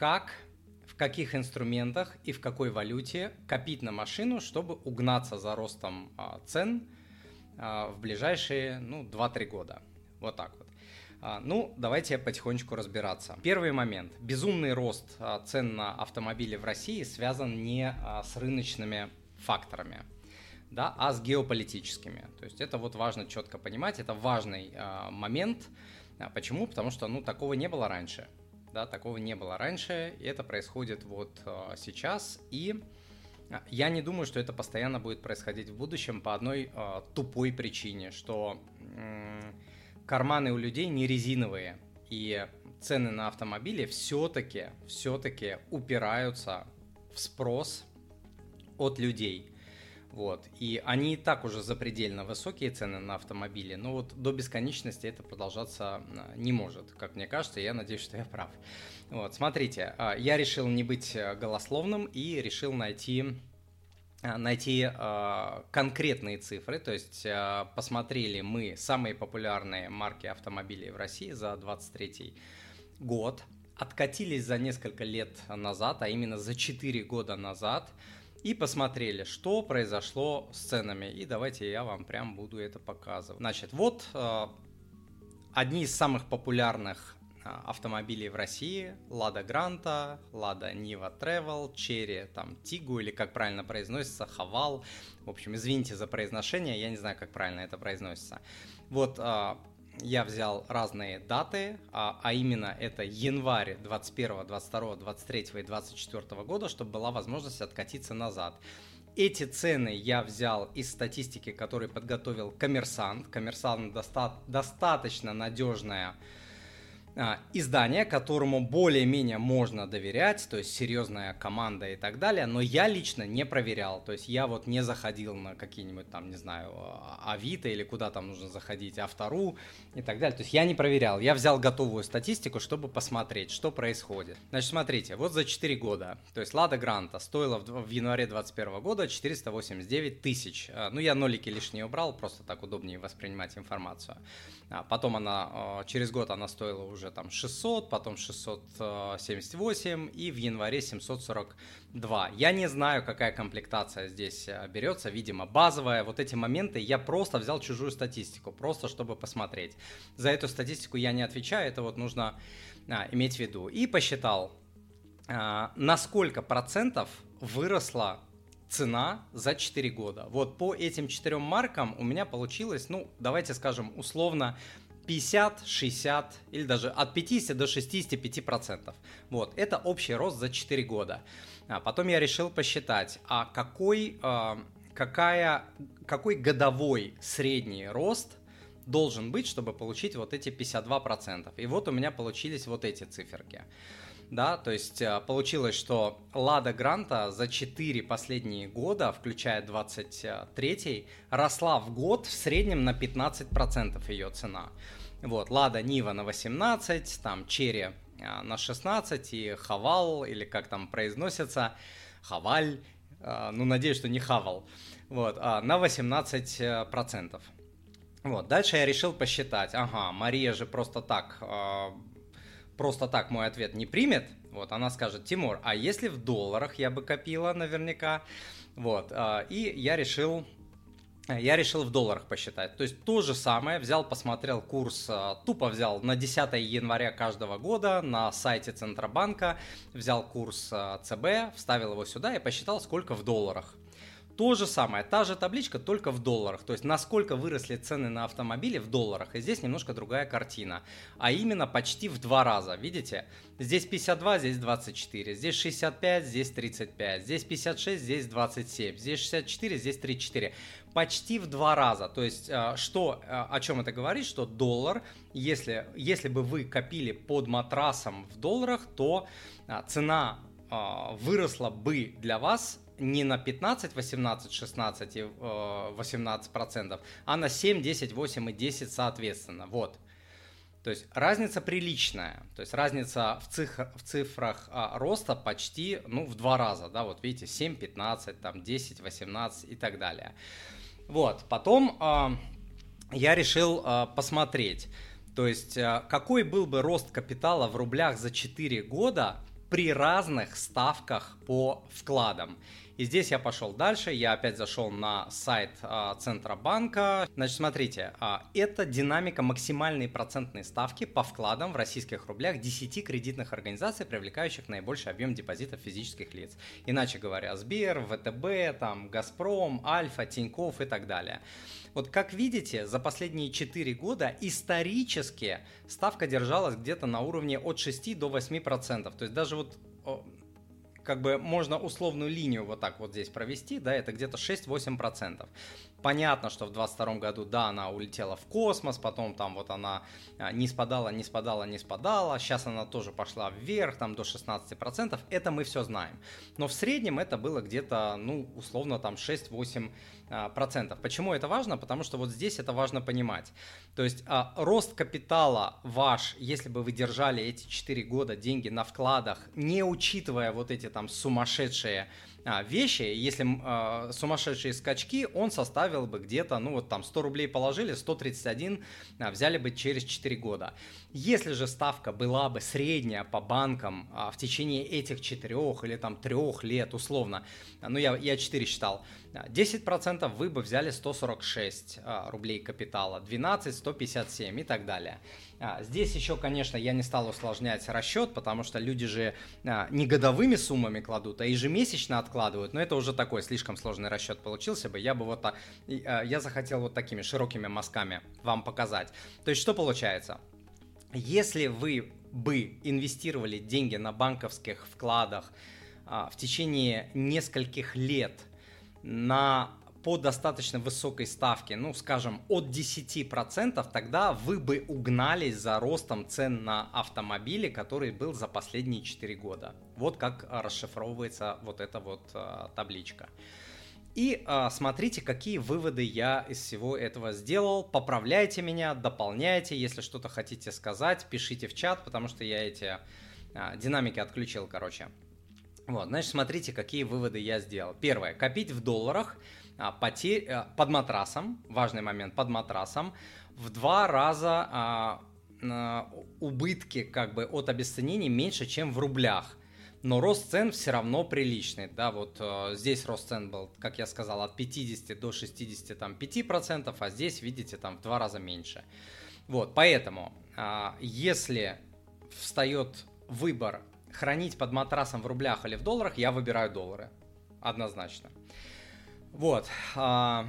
как, в каких инструментах и в какой валюте копить на машину, чтобы угнаться за ростом а, цен а, в ближайшие ну, 2-3 года. Вот так вот. А, ну, давайте потихонечку разбираться. Первый момент. Безумный рост цен на автомобили в России связан не с рыночными факторами, да, а с геополитическими. То есть это вот важно четко понимать, это важный момент. Почему? Потому что, ну, такого не было раньше. Да, такого не было раньше, и это происходит вот сейчас. И я не думаю, что это постоянно будет происходить в будущем по одной тупой причине, что карманы у людей не резиновые, и цены на автомобили все-таки, все-таки упираются в спрос от людей. Вот. И они и так уже запредельно высокие цены на автомобили, но вот до бесконечности это продолжаться а, не может, как мне кажется, я надеюсь, что я прав. Вот, смотрите, а, я решил не быть э, голословным и решил найти Э, найти э, конкретные цифры, то есть э, посмотрели мы самые популярные марки автомобилей в России за 23 год, откатились за несколько лет назад, а именно за 4 года назад, и посмотрели, что произошло с ценами. И давайте я вам прям буду это показывать. Значит, вот э, одни из самых популярных а, автомобилей в России, Лада Гранта, Лада Нива Travel, Черри, там, Тигу, или как правильно произносится, Хавал. В общем, извините за произношение, я не знаю, как правильно это произносится. Вот а, я взял разные даты, а, а именно это январь 21, 22, 23 и 24 года, чтобы была возможность откатиться назад. Эти цены я взял из статистики, которую подготовил коммерсант. Коммерсант доста- достаточно надежная издание, которому более-менее можно доверять, то есть серьезная команда и так далее, но я лично не проверял, то есть я вот не заходил на какие-нибудь там, не знаю, а, Авито или куда там нужно заходить, Автору и так далее, то есть я не проверял, я взял готовую статистику, чтобы посмотреть, что происходит. Значит, смотрите, вот за 4 года, то есть Лада Гранта стоила в, в январе 2021 года 489 тысяч, а, ну я нолики лишние убрал, просто так удобнее воспринимать информацию. Потом она, через год она стоила уже уже там 600, потом 678 и в январе 742. Я не знаю, какая комплектация здесь э, берется, видимо, базовая. Вот эти моменты я просто взял чужую статистику, просто чтобы посмотреть. За эту статистику я не отвечаю, это вот нужно а, иметь в виду. И посчитал, а, на сколько процентов выросла цена за 4 года. Вот по этим четырем маркам у меня получилось, ну, давайте скажем, условно 50, 60 или даже от 50 до 65 процентов. Вот, это общий рост за 4 года. А потом я решил посчитать, а какой, э, какая, какой годовой средний рост должен быть, чтобы получить вот эти 52 процентов. И вот у меня получились вот эти циферки да, то есть э, получилось, что Лада Гранта за 4 последние года, включая 23 росла в год в среднем на 15% ее цена. Вот, Лада Нива на 18, там Черри э, на 16 и Хавал, или как там произносится, Хаваль, э, ну, надеюсь, что не Хавал, вот, а на 18%. Вот, дальше я решил посчитать, ага, Мария же просто так просто так мой ответ не примет, вот, она скажет, Тимур, а если в долларах я бы копила наверняка, вот, а, и я решил я решил в долларах посчитать. То есть то же самое, взял, посмотрел курс, а, тупо взял на 10 января каждого года на сайте Центробанка, взял курс а, ЦБ, вставил его сюда и посчитал, сколько в долларах. То же самое, та же табличка, только в долларах. То есть, насколько выросли цены на автомобили в долларах. И здесь немножко другая картина. А именно почти в два раза. Видите? Здесь 52, здесь 24. Здесь 65, здесь 35. Здесь 56, здесь 27. Здесь 64, здесь 34. Почти в два раза. То есть, э, что, э, о чем это говорит? Что доллар, если, если бы вы копили под матрасом в долларах, то э, цена выросла бы для вас не на 15, 18, 16 и 18 процентов, а на 7, 10, 8 и 10 соответственно. Вот. То есть разница приличная, то есть разница в, цифр, в цифрах а, роста почти ну, в два раза, да, вот видите, 7, 15, там 10, 18 и так далее. Вот, потом а, я решил а, посмотреть, то есть а, какой был бы рост капитала в рублях за 4 года, при разных ставках по вкладам. И здесь я пошел дальше, я опять зашел на сайт а, Центробанка. Значит, смотрите, а, это динамика максимальной процентной ставки по вкладам в российских рублях 10 кредитных организаций, привлекающих наибольший объем депозитов физических лиц. Иначе говоря, Сбер, ВТБ, там, Газпром, Альфа, Тиньков и так далее. Вот как видите, за последние 4 года исторически ставка держалась где-то на уровне от 6 до 8%. То есть даже вот как бы можно условную линию вот так вот здесь провести, да, это где-то 6-8%. Понятно, что в 22 году, да, она улетела в космос, потом там вот она а, не спадала, не спадала, не спадала, сейчас она тоже пошла вверх, там до 16%, это мы все знаем. Но в среднем это было где-то, ну, условно там 6-8%. А. Почему это важно? Потому что вот здесь это важно понимать. То есть а, рост капитала ваш, если бы вы держали эти 4 года деньги на вкладах, не учитывая вот эти там сумасшедшие а, вещи, если а, сумасшедшие скачки, он составил бы где-то, ну вот там 100 рублей положили, 131 а, взяли бы через 4 года. Если же ставка была бы средняя по банкам а, в течение этих 4 или там 3 лет условно, ну я, я 4 считал, 10% вы бы взяли 146 а, рублей капитала, 12 157 и так далее. А, здесь еще, конечно, я не стал усложнять расчет, потому что люди же а, не годовыми суммами кладут, а ежемесячно откладывают. Но это уже такой слишком сложный расчет получился бы. Я бы вот а, я захотел вот такими широкими мазками вам показать. То есть что получается? Если вы бы инвестировали деньги на банковских вкладах в течение нескольких лет на по достаточно высокой ставке, ну, скажем, от 10%, тогда вы бы угнались за ростом цен на автомобили, который был за последние 4 года. Вот как расшифровывается вот эта вот а, табличка. И а, смотрите, какие выводы я из всего этого сделал. Поправляйте меня, дополняйте. Если что-то хотите сказать, пишите в чат, потому что я эти а, динамики отключил, короче. Вот, значит, смотрите, какие выводы я сделал. Первое. Копить в долларах – а, потерь, э, под матрасом, важный момент, под матрасом, в два раза а, убытки как бы от обесценений меньше, чем в рублях. Но рост цен все равно приличный. Да, вот э, здесь рост цен был, как я сказал, от 50 до 65 процентов, а здесь, видите, там в два раза меньше. Вот, поэтому, э, если встает выбор хранить под матрасом в рублях или в долларах, я выбираю доллары. Однозначно. Вот. А,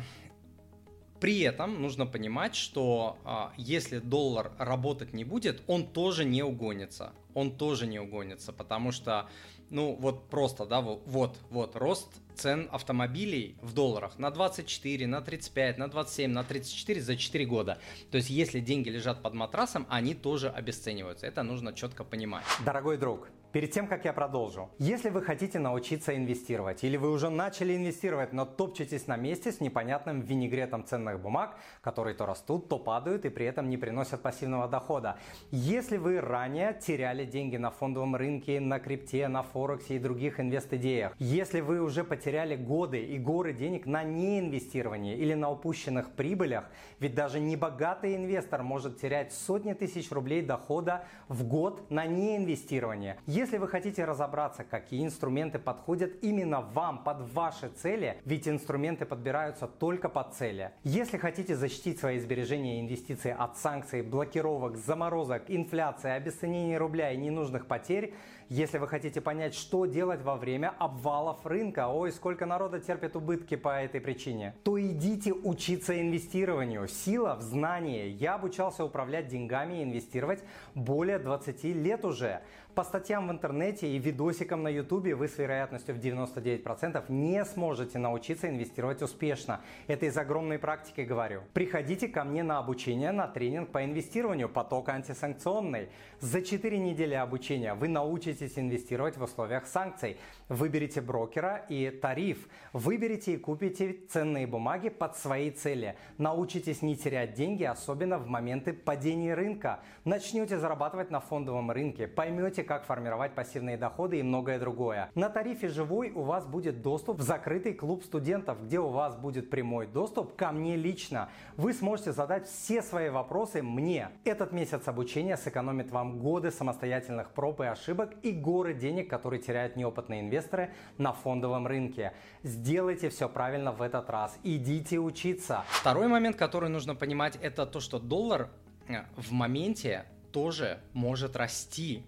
при этом нужно понимать, что а, если доллар работать не будет, он тоже не угонится. Он тоже не угонится, потому что, ну вот просто, да, вот, вот, рост цен автомобилей в долларах на 24, на 35, на 27, на 34 за 4 года. То есть если деньги лежат под матрасом, они тоже обесцениваются. Это нужно четко понимать. Дорогой друг, Перед тем, как я продолжу, если вы хотите научиться инвестировать или вы уже начали инвестировать, но топчетесь на месте с непонятным винегретом ценных бумаг, которые то растут, то падают и при этом не приносят пассивного дохода. Если вы ранее теряли деньги на фондовом рынке, на крипте, на форексе и других инвест-идеях, если вы уже потеряли годы и горы денег на неинвестировании или на упущенных прибылях, ведь даже небогатый инвестор может терять сотни тысяч рублей дохода в год на неинвестирование. Если вы хотите разобраться, какие инструменты подходят именно вам, под ваши цели, ведь инструменты подбираются только под цели. Если хотите защитить свои сбережения и инвестиции от санкций, блокировок, заморозок, инфляции, обесценения рубля и ненужных потерь, если вы хотите понять, что делать во время обвалов рынка, ой, сколько народа терпит убытки по этой причине, то идите учиться инвестированию. Сила в знании. Я обучался управлять деньгами и инвестировать более 20 лет уже. По статьям в интернете и видосикам на ютубе вы с вероятностью в 99% не сможете научиться инвестировать успешно. Это из огромной практики говорю. Приходите ко мне на обучение на тренинг по инвестированию поток антисанкционный. За 4 недели обучения вы научитесь инвестировать в условиях санкций. Выберите брокера и тариф. Выберите и купите ценные бумаги под свои цели. Научитесь не терять деньги, особенно в моменты падения рынка. Начнете зарабатывать на фондовом рынке. Поймете, узнаете, как формировать пассивные доходы и многое другое. На тарифе «Живой» у вас будет доступ в закрытый клуб студентов, где у вас будет прямой доступ ко мне лично. Вы сможете задать все свои вопросы мне. Этот месяц обучения сэкономит вам годы самостоятельных проб и ошибок и горы денег, которые теряют неопытные инвесторы на фондовом рынке. Сделайте все правильно в этот раз. Идите учиться. Второй момент, который нужно понимать, это то, что доллар э, в моменте тоже может расти.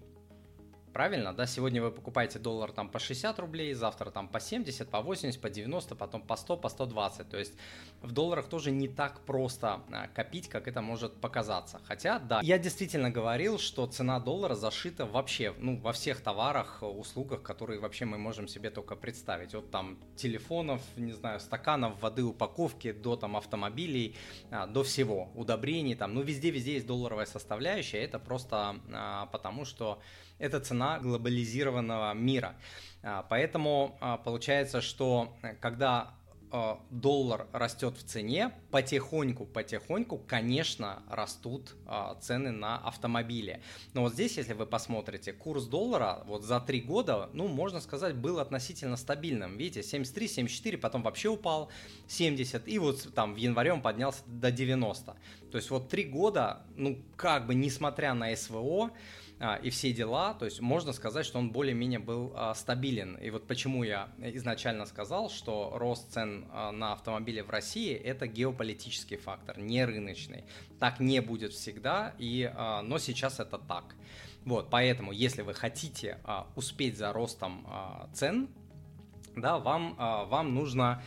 Правильно, да, сегодня вы покупаете доллар там по 60 рублей, завтра там по 70, по 80, по 90, потом по 100, по 120. То есть в долларах тоже не так просто а, копить, как это может показаться. Хотя, да, я действительно говорил, что цена доллара зашита вообще, ну, во всех товарах, услугах, которые вообще мы можем себе только представить. От там телефонов, не знаю, стаканов воды, упаковки, до там автомобилей, а, до всего, удобрений там, ну, везде-везде есть долларовая составляющая, это просто а, потому, что это цена глобализированного мира. А, поэтому а, получается, что э, когда а, доллар растет в цене, потихоньку-потихоньку, конечно, растут цены на автомобили. Но вот здесь, если вы посмотрите, курс доллара вот за три года, ну, можно сказать, был относительно стабильным. Видите, 73, 74, потом вообще упал 70, и вот там в январе он поднялся до 90. То есть вот три года, ну, как бы, несмотря на СВО, и все дела, то есть можно сказать, что он более-менее был а, стабилен. И вот почему я изначально сказал, что рост цен а, на автомобили в России – это геополитический фактор, не рыночный. Так не будет всегда, и, но сейчас это так. Вот, поэтому, если вы хотите успеть за ростом цен, да, вам, вам нужно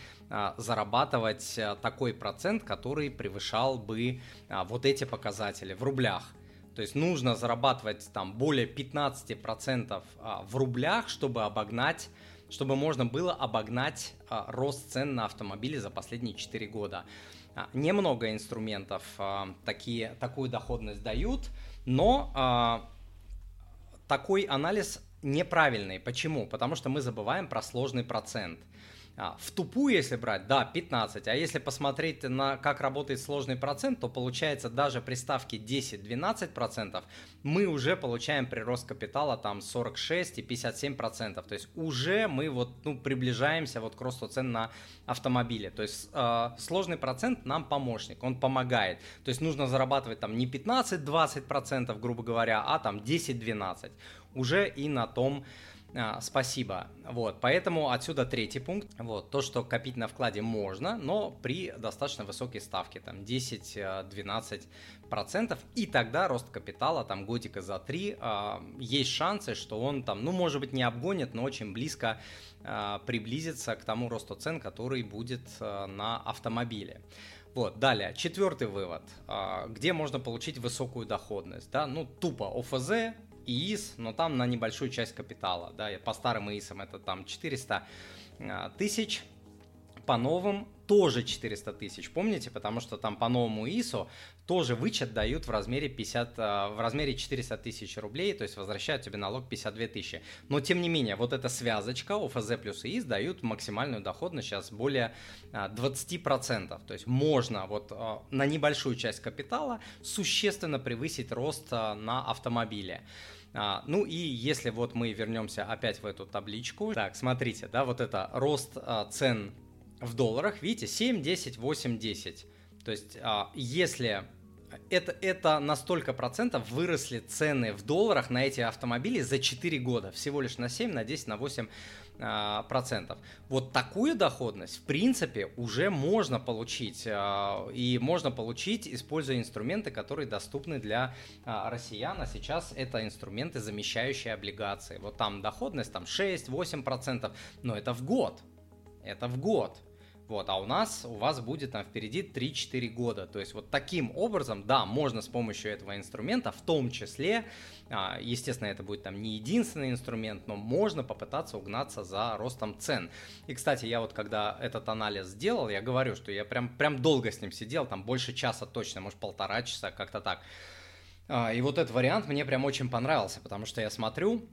зарабатывать такой процент, который превышал бы вот эти показатели в рублях. То есть нужно зарабатывать там более 15% а, в рублях, чтобы обогнать чтобы можно было обогнать а, рост цен на автомобили за последние 4 года. А, немного инструментов такие, такую доходность дают, но такой анализ неправильный. Почему? Потому что мы забываем про сложный процент. А, в тупую, если брать, да, 15. А если посмотреть на как работает сложный процент, то получается даже при ставке 10-12% мы уже получаем прирост капитала там 46 и 57%. То есть уже мы вот ну, приближаемся вот к росту цен на автомобили. То есть э, сложный процент нам помощник, он помогает. То есть нужно зарабатывать там не 15-20%, грубо говоря, а там 10-12. Уже и на том а, спасибо. Вот, поэтому отсюда третий пункт. Вот, то, что копить на вкладе можно, но при достаточно высокой ставке, там 10-12%, процентов, и тогда рост капитала, там годика за три, э, есть шансы, что он там, ну, может быть, не обгонит, но очень близко э, приблизится к тому росту цен, который будет на автомобиле. Вот, далее, четвертый вывод, где можно получить высокую доходность, да, ну, тупо ОФЗ, ИИС, но там на небольшую часть капитала. Да, по старым ИИСам это там 400 а, тысяч, по новым тоже 400 тысяч, помните? Потому что там по новому ИСу тоже вычет дают в размере 50, а, в размере 400 тысяч рублей, то есть возвращают тебе налог 52 тысячи. Но тем не менее, вот эта связочка ОФЗ плюс ИИС дают максимальную доходность сейчас более 20%. А, то есть можно вот на небольшую часть капитала существенно превысить рост на автомобиле. А, ну и если вот мы вернемся опять в эту табличку, так, смотрите, да, вот это рост цен в долларах, видите, 7, 10, 8, 10. То есть а, если это, это на столько процентов выросли цены в долларах на эти автомобили за 4 года. Всего лишь на 7, на 10, на 8 а, процентов. Вот такую доходность, в принципе, уже можно получить. А, и можно получить, используя инструменты, которые доступны для россиян. А сейчас это инструменты, замещающие облигации. Вот там доходность там 6-8 процентов, но это в год. Это в год. Вот, а у нас, у вас будет там впереди 3-4 года. То есть вот таким образом, да, можно с помощью этого инструмента, в том числе, а, естественно, это будет там не единственный инструмент, но можно попытаться угнаться за ростом цен. И, кстати, я вот когда этот анализ сделал, я говорю, что я прям, прям долго с ним сидел, там больше часа точно, может полтора часа, как-то так. А, и вот этот вариант мне прям очень понравился, потому что я смотрю,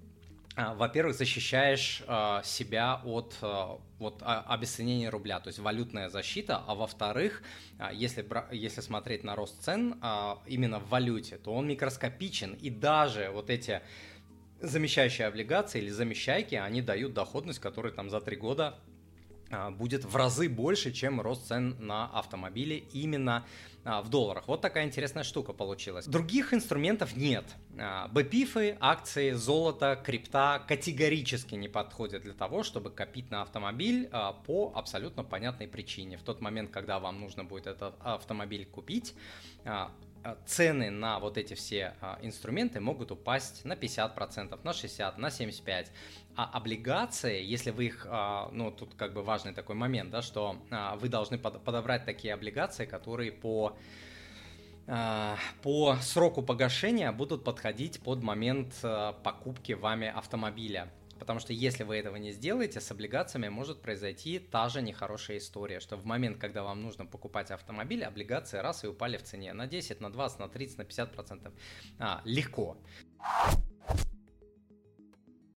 во-первых, защищаешь э, себя от э, вот, обесценения рубля, то есть валютная защита, а во-вторых, если, если смотреть на рост цен именно в валюте, то он микроскопичен, и даже вот эти замещающие облигации или замещайки, они дают доходность, которая там за три года а, будет в разы больше, чем рост цен на автомобили именно а, в долларах. Вот такая интересная штука получилась. Других инструментов нет. А, БПИФы, акции, золото, крипта категорически не подходят для того, чтобы копить на автомобиль по абсолютно понятной причине. В тот момент, когда вам нужно будет этот автомобиль купить, а, цены на вот эти все а, инструменты могут упасть на 50%, на 60%, на 75%. А облигации, если вы их, а, ну тут как бы важный такой момент, да, что вы должны подобрать такие облигации, которые по по сроку погашения будут подходить под момент покупки вами автомобиля. Потому что если вы этого не сделаете, с облигациями может произойти та же нехорошая история, что в момент, когда вам нужно покупать автомобиль, облигации раз и упали в цене на 10, на 20, на 30, на 50 процентов. А, легко.